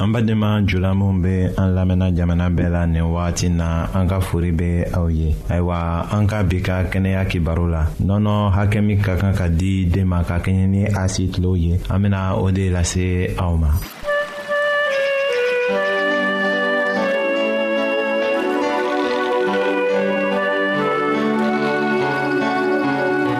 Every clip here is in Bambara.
an badenma jula minw be an lamɛnna jamana bɛɛ la nin wagati na an ka fori be aw ye ayiwa an ka bi ka kɛnɛya kibaru la nɔnɔ hakɛ min ka kan ka di den ma ka kɛɲɛ ni a si tilew ye an bena o de lase aw ma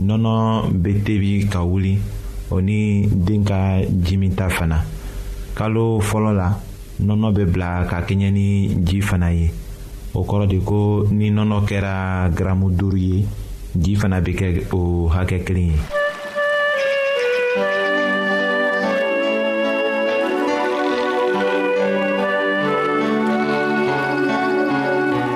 nɔnɔ bɛ tebi ka wuli o ni den ka jimi ta fana kalo fɔlɔ la nɔnɔ bɛ bila ka kɛɲɛ ni ji fana ye o kɔrɔ de ko ni nɔnɔ kɛra garamu duuru ye ji fana bɛ kɛ o hakɛ kelen ye.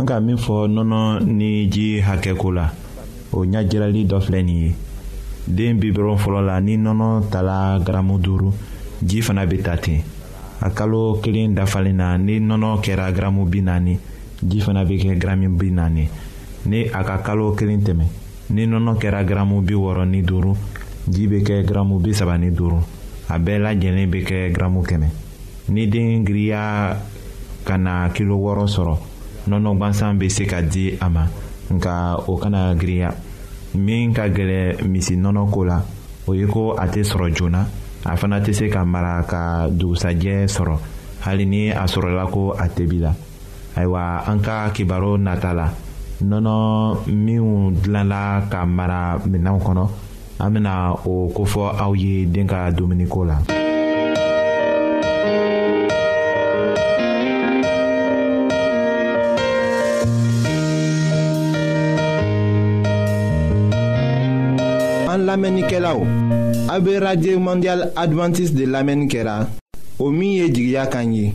an ka min fɔ nɔnɔ ni ji hakɛ ko la o ɲajirali dɔ filɛ nin ye den bi dɔrɔn fɔlɔ la ni nɔnɔ tala garamu duuru ji fana bɛ ta ten a kalo kelen dafalen na ni nɔnɔ kɛra garamu bi naani ji fana bɛ kɛ garamu bi naani ni a ka kalo kelen tɛmɛ ni nɔnɔ kɛra garamu bi wɔɔrɔ ni duuru ji bɛ kɛ garamu bi saba ni duuru a bɛɛ lajɛlen bɛ kɛ garamu kɛmɛ ni den giriya ka na kilo wɔɔrɔ sɔrɔ nɔnɔ gansan bɛ se ka di a ma nka o kana giriya min ka gɛlɛ misi nɔnɔ ko la o ye ko a tɛ sɔrɔ joona a fana tɛ se ka mara ka dugusajɛ sɔrɔ hali ni a sɔrɔla ko a tebi la ayiwa an ka kibaru nata la nɔnɔ minnu dilanla ka mara minɛnw kɔnɔ an bɛna o kofɔ aw ye den ka dumuniko la. an lamɛnnikɛlaw a bɛ radio mondial adventiste de lamɛnni kɛra o min ye jigiya kan ye.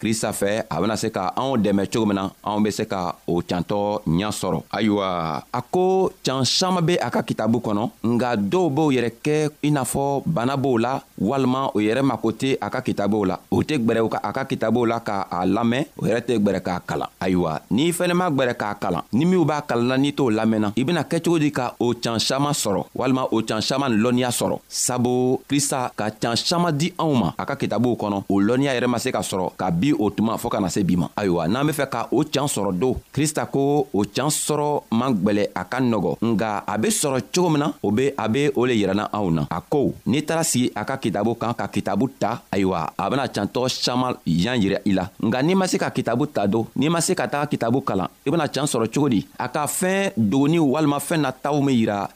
krista fɛ a bena se ka anw dɛmɛ cogo min na anw be se ka o cantɔ ɲa sɔrɔ ayiwa a ko can saman be a ka kitabu kɔnɔ nga dɔw b'o yɛrɛ kɛ i n'a fɔ bana b'o la walima o yɛrɛ mako tɛ a ka kitabuw la o tɛ gwɛrɛ a ka kitabuw la ka a lamɛn o yɛrɛ tɛ gwɛrɛ k'a kalan ayiwa n'i fɛnɛ ma gwɛrɛ k'a kalan ni minw b'a kalanna n'i t'o lamɛnna i bena kɛ cogo di ka o can saman sɔrɔ walima o can saman lɔnniya sɔrɔ sabu krista ka can saman di anw ma a ka kitabuw kɔnɔ o lɔnniya yɛrɛ ma se ka sɔrɔ ka bi o tuma fɔɔ ka na se bi ma ayiwa n'an be fɛ ka o can sɔrɔ don krista ko o can sɔrɔ man gwɛlɛ a ka nɔgɔ nga a be sɔrɔ cogo min na o be a be o le yirana anw na a ko n'i taara sigi a ka kitabu kan ka kitabu ta ayiwa a bena can tɔgɔ saman yan yira i la nka n'i ma se ka kitabu ta don n'i ma se ka taga kitabu kalan i bena can sɔrɔ cogo di a ka fɛɛn dogoni walima fɛɛn na taw min yira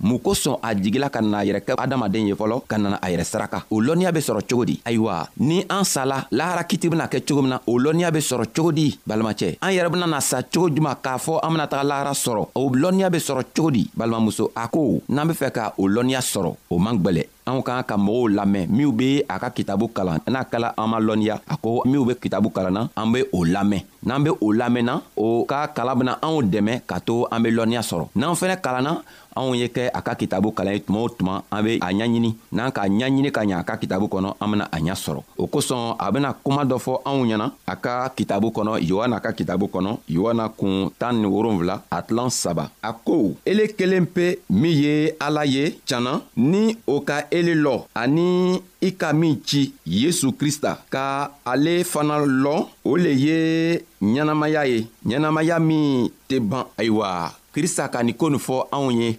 mun kosɔn a jigila ka na yɛrɛ kɛ adamaden ye fɔlɔ ka nana a yɛrɛ saraka o lɔnniya be sɔrɔ cogo di ayiwa ni an sala lahara kiti bena kɛ cogo min na o lɔnniya be sɔrɔ cogo di balimacɛ an yɛrɛ benana sa cogo juman k'a fɔ an bena taga lahara sɔrɔ o lɔnniya be sɔrɔ cogo di balimamuso a ko n'an be fɛ ka o lɔnniya sɔrɔ o man gwɛlɛ anw ka ka mɔgɔw lamɛn minw be a ka kitabu kalan n'a kala an ma lɔnniya a ko minw be kitabu kalanna an be o lamɛn n'an be o lamɛnna o ka kala bena anw dɛmɛ ka to an be lɔnniya sɔrɔ n'an fɛnɛ kalanna anw ye kɛ a ka kitabu kalan ye tuma o tuma an be a ɲaɲini n'an k'a ɲaɲini ka ɲa a ka kitabu kɔnɔ an bena a ɲa sɔrɔ o kosɔn a bena kuma dɔ fɔ anw ɲɛna a ka kitabu kɔnɔ yohana ka kitabu kɔnɔ yohana kun tan ni wolonfila a tilan saba a ko ele kelen pe min ye ala ye canna ni o ka ele lɔ ani i ka min ci yesu krista ka ale fana lɔn o le ye ɲɛnamaya ye ɲɛnamaya min tɛ ban ayiwa krista ka nin ko nin fɔ anw ye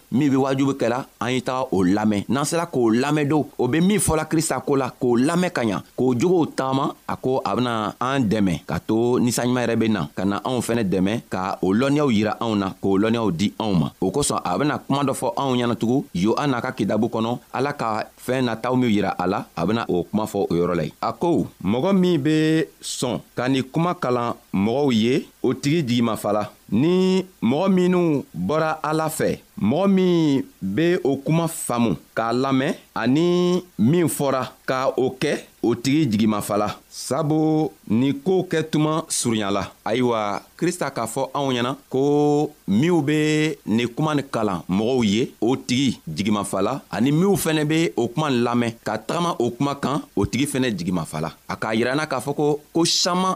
min be wajubi kɛla an ye taga o lamɛn n'an sera k'o lamɛn don o be min fɔla krista ko la k'o lamɛn ka ɲa k'o jogow tagama a ko a bena an dɛmɛ ka to ninsanɲuman yɛrɛ be na ka na anw fɛnɛ dɛmɛ ka o lɔnniyaw yira anw na k'o lɔnniyaw di anw ma o kosɔn a bena kuma dɔ fɔ anw ɲɛnatugun yohana ka kidabu kɔnɔ ala ka fɛɛn nataw minw yira a la a bena o kuma fɔ o yɔrɔ la ye a ko mɔgɔ min be sɔn ka nin kuma kalan mɔgɔw ye o tigi jigimafala ni mɔgɔ minnu bɔra ala fɛ mɔgɔ min be o kuma faamu k'a lamɛn ani min fɔra ka o kɛ o tigi jigimafala sabu ni koo kɛ tuma surunyala ayiwa krista k'a fɔ anw ɲɛna ko minw be ni kuma ni kalan mɔgɔw ye o tigi jigimafala ani minw fɛnɛ be o kuma lamɛn ka tagama o kuma kan o tigi fɛnɛ jigimafala a k'a yiranna k'a fɔ ko ko saman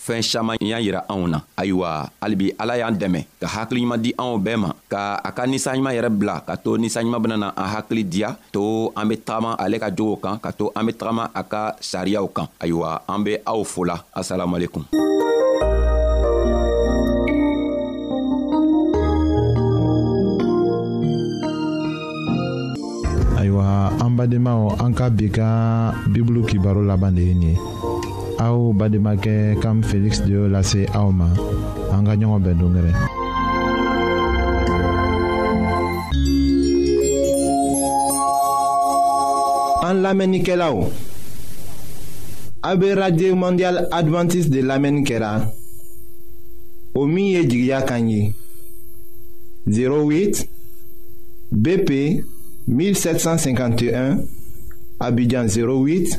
fɛɛn saman y'a yira anw na ayiwa halibi ala y'an dɛmɛ ka hakiliɲuman di anw bɛɛ ma ka a ka ninsanɲuman yɛrɛ bila ka to ninsanɲuman benana an hakili diya to an be tagama ale ka jogow kan ka to an be tagama a ka sariyaw kan ayiwa an be aw fola asalamualekum ayiwa an badenmaw an ka bi ka bibulu kibaro laban de ye nin ye aw bademakɛ kam feliksi de y'o lase aw ma an ka ɲɔgɔn bɛn dongɛrɛ an lamɛnnikɛlaw a be radio mondial adventiste de lamɛnni kɛra o min ye jigiya kan ye 08 BP 1751 Abidjan 08